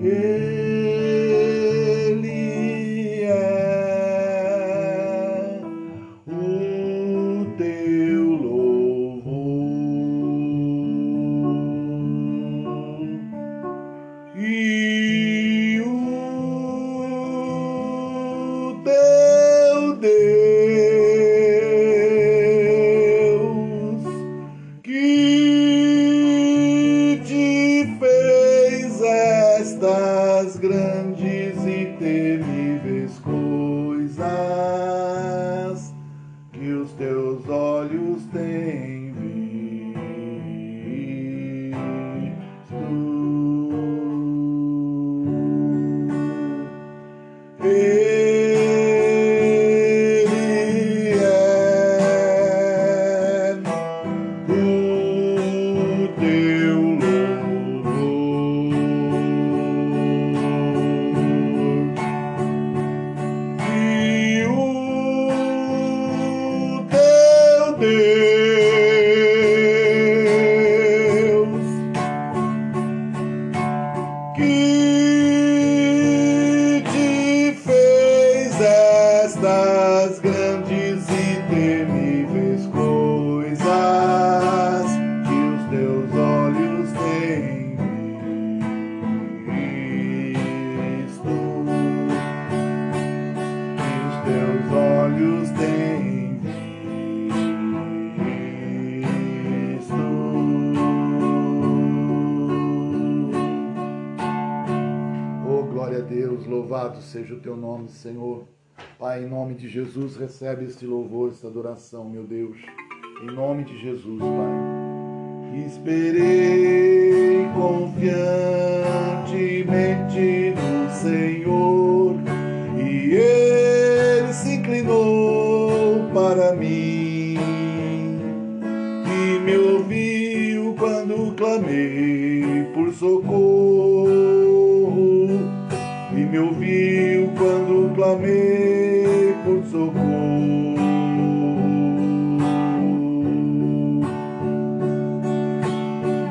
Ele teu louvado seja o teu nome, Senhor. Pai, em nome de Jesus, recebe este louvor, esta adoração, meu Deus. Em nome de Jesus, Pai. Esperei confiantemente no Senhor e Ele se inclinou para mim clamei por socorro.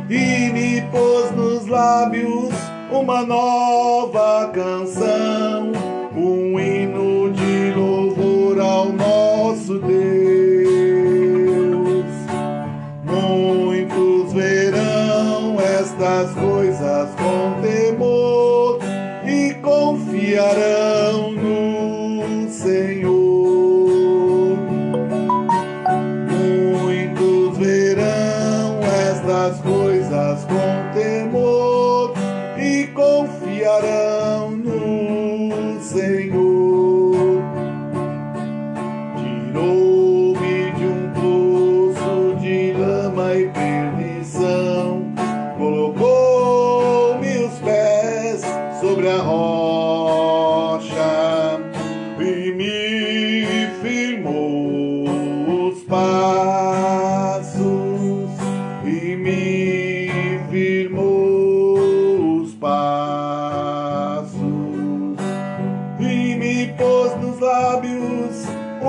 E me pôs nos lábios uma nova canção, um hino de louvor ao nosso Deus. Muitos verão estas coisas com temor e confiarão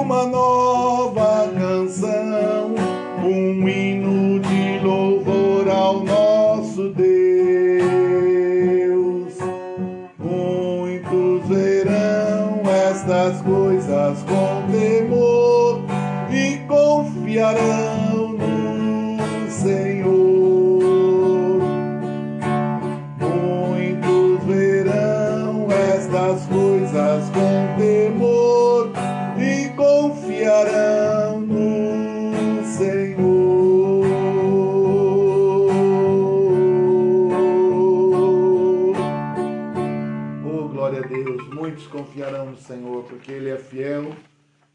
uma nova canção, um hino de louvor ao nosso Deus. Muitos verão estas coisas com temor e confiarão glória a Deus! Muitos confiarão no Senhor, porque Ele é fiel,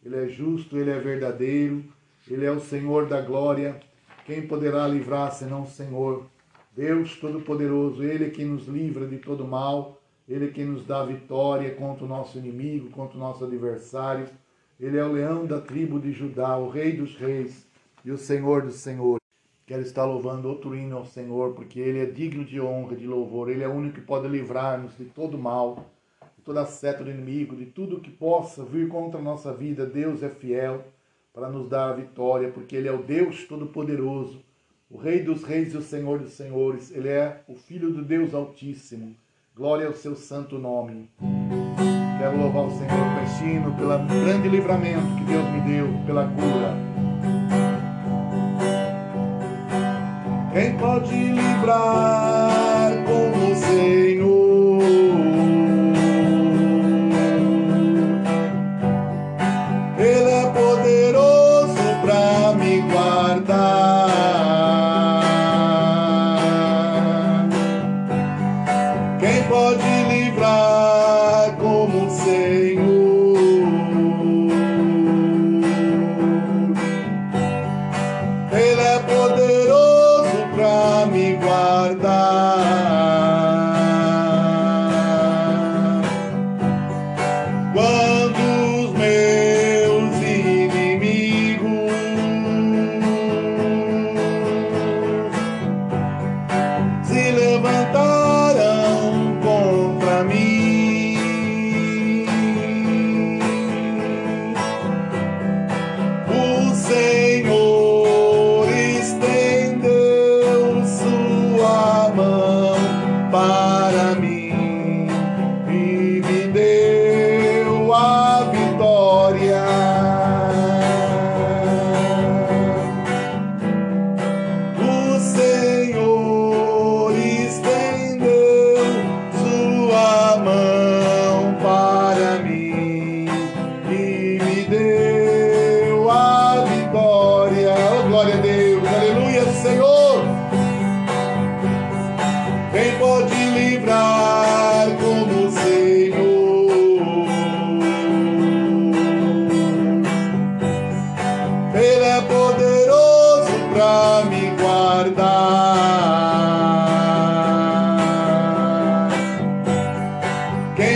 Ele é justo, Ele é verdadeiro, Ele é o Senhor da glória. Quem poderá livrar senão o Senhor? Deus Todo-Poderoso, Ele é que nos livra de todo mal, Ele é que nos dá vitória contra o nosso inimigo, contra o nosso adversário. Ele é o leão da tribo de Judá, o Rei dos Reis e o Senhor dos Senhores. Quero estar louvando outro hino ao Senhor, porque Ele é digno de honra, de louvor. Ele é o único que pode livrar-nos de todo mal, toda seta do inimigo, de tudo que possa vir contra a nossa vida. Deus é fiel para nos dar a vitória, porque Ele é o Deus Todo-Poderoso, o Rei dos Reis e o Senhor dos Senhores. Ele é o Filho do Deus Altíssimo. Glória ao seu santo nome. Quero louvar o Senhor hino pelo grande livramento que Deus me deu, pela cura. Quem pode livrar como o Senhor? Como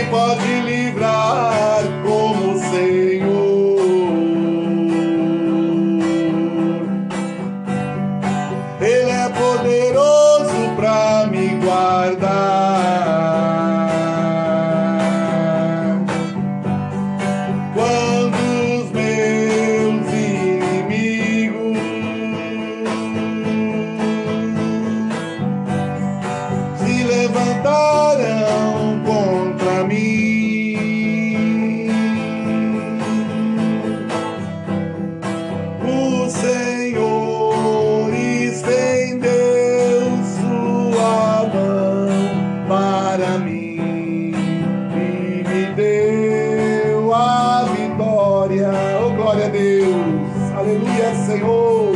Pode livrar como o Senhor? Glória a Deus! Aleluia, Senhor!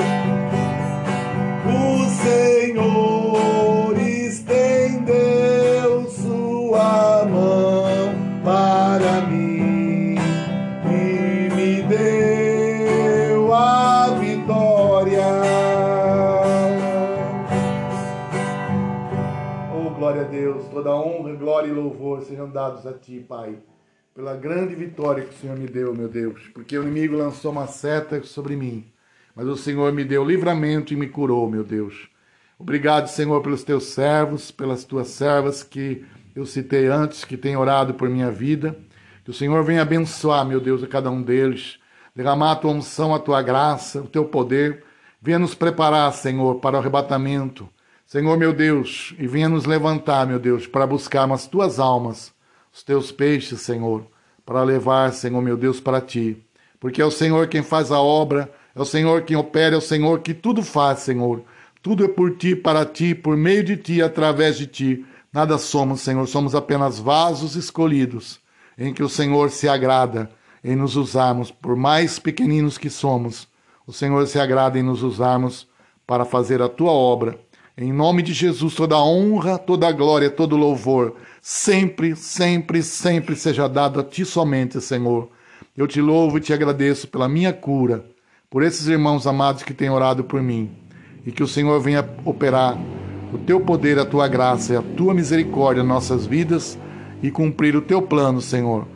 O Senhor estendeu sua mão para mim e me deu a vitória. Oh, glória a Deus, toda honra, glória e louvor sejam dados a Ti, Pai, pela grande vitória que o Senhor me deu, meu Deus, porque o inimigo lançou uma seta sobre mim, mas o Senhor me deu livramento e me curou, meu Deus. Obrigado, Senhor, pelos teus servos, pelas tuas servas que eu citei antes, que têm orado por minha vida. Que o Senhor venha abençoar, meu Deus, a cada um deles, derramar a tua unção, a tua graça, o teu poder. Venha nos preparar, Senhor, para o arrebatamento. Senhor, meu Deus, e venha nos levantar, meu Deus, para buscarmos as tuas almas, os teus peixes, Senhor, para levar, Senhor, meu Deus, para ti. Porque é o Senhor quem faz a obra, é o Senhor quem opera, é o Senhor que tudo faz, Senhor. Tudo é por ti, para ti, por meio de ti, através de ti. Nada somos, Senhor, somos apenas vasos escolhidos, em que o Senhor se agrada em nos usarmos, por mais pequeninos que somos. O Senhor se agrada em nos usarmos para fazer a tua obra. Em nome de Jesus, toda honra, toda glória, todo louvor, sempre, sempre, sempre seja dado a ti somente, Senhor. Eu te louvo e te agradeço pela minha cura, por esses irmãos amados que têm orado por mim e que o Senhor venha operar o teu poder, a tua graça e a tua misericórdia em nossas vidas e cumprir o teu plano, Senhor.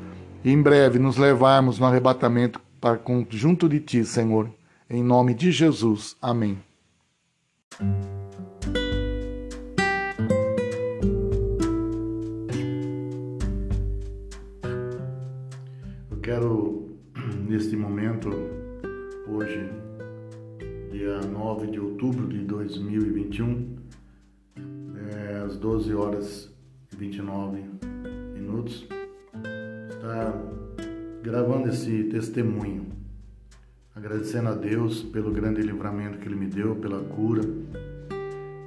E em breve nos levarmos no arrebatamento para junto de ti, Senhor. Em nome de Jesus. Amém. Quero, neste momento, hoje, dia 9 de outubro de 2021, é, às 12 horas 29 minutos, está gravando esse testemunho, agradecendo a Deus pelo grande livramento que Ele me deu, pela cura,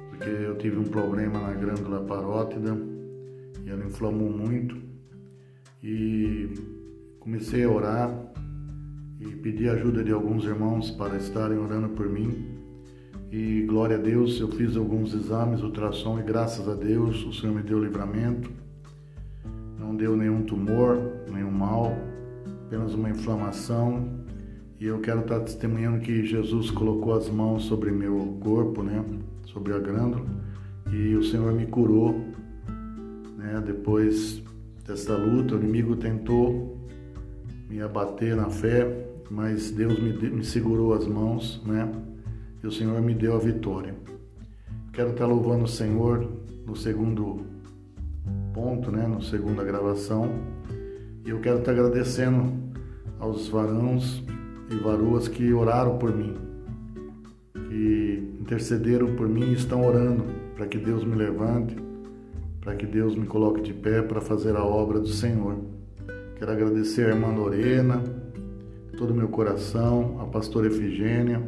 porque eu tive um problema na glândula parótida e ela inflamou muito e comecei a orar e pedi ajuda de alguns irmãos para estarem orando por mim e glória a Deus, eu fiz alguns exames, ultrassom e graças a Deus o Senhor me deu livramento. Não deu nenhum tumor, nenhum mal, apenas uma inflamação. E eu quero estar testemunhando que Jesus colocou as mãos sobre meu corpo, né, sobre a glândula, e o Senhor me curou, né, depois dessa luta, o inimigo tentou me abater na fé, mas Deus me, me segurou as mãos, né? e o Senhor me deu a vitória. Quero estar louvando o Senhor no segundo ponto, né, no segunda gravação, e eu quero estar agradecendo aos varãos e varoas que oraram por mim, que intercederam por mim e estão orando para que Deus me levante, para que Deus me coloque de pé para fazer a obra do Senhor. Quero agradecer a irmã Lorena, todo o meu coração, a pastora Efigênia,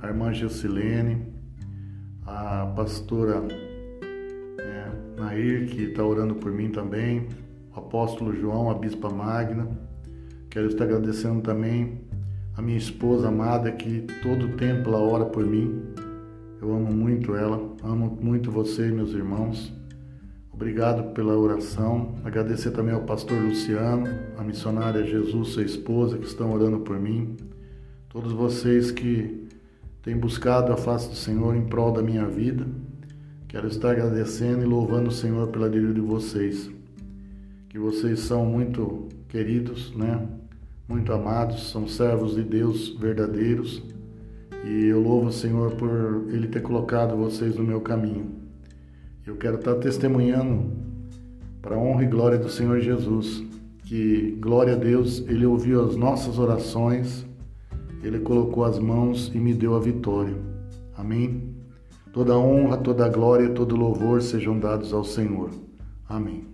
a irmã Gilcilene, a pastora é, Nair, que está orando por mim também, o apóstolo João, a bispa Magna. Quero estar agradecendo também a minha esposa amada, que todo tempo ela ora por mim. Eu amo muito ela, amo muito você, meus irmãos. Obrigado pela oração. Agradecer também ao pastor Luciano, a missionária Jesus, sua esposa, que estão orando por mim. Todos vocês que tenho buscado a face do Senhor em prol da minha vida. Quero estar agradecendo e louvando o Senhor pela vida de vocês. Que vocês são muito queridos, né? Muito amados, são servos de Deus verdadeiros. E eu louvo o Senhor por Ele ter colocado vocês no meu caminho. Eu quero estar testemunhando para a honra e glória do Senhor Jesus. Que, glória a Deus, Ele ouviu as nossas orações ele colocou as mãos e me deu a vitória. Amém? Toda honra, toda glória, todo louvor sejam dados ao Senhor. Amém.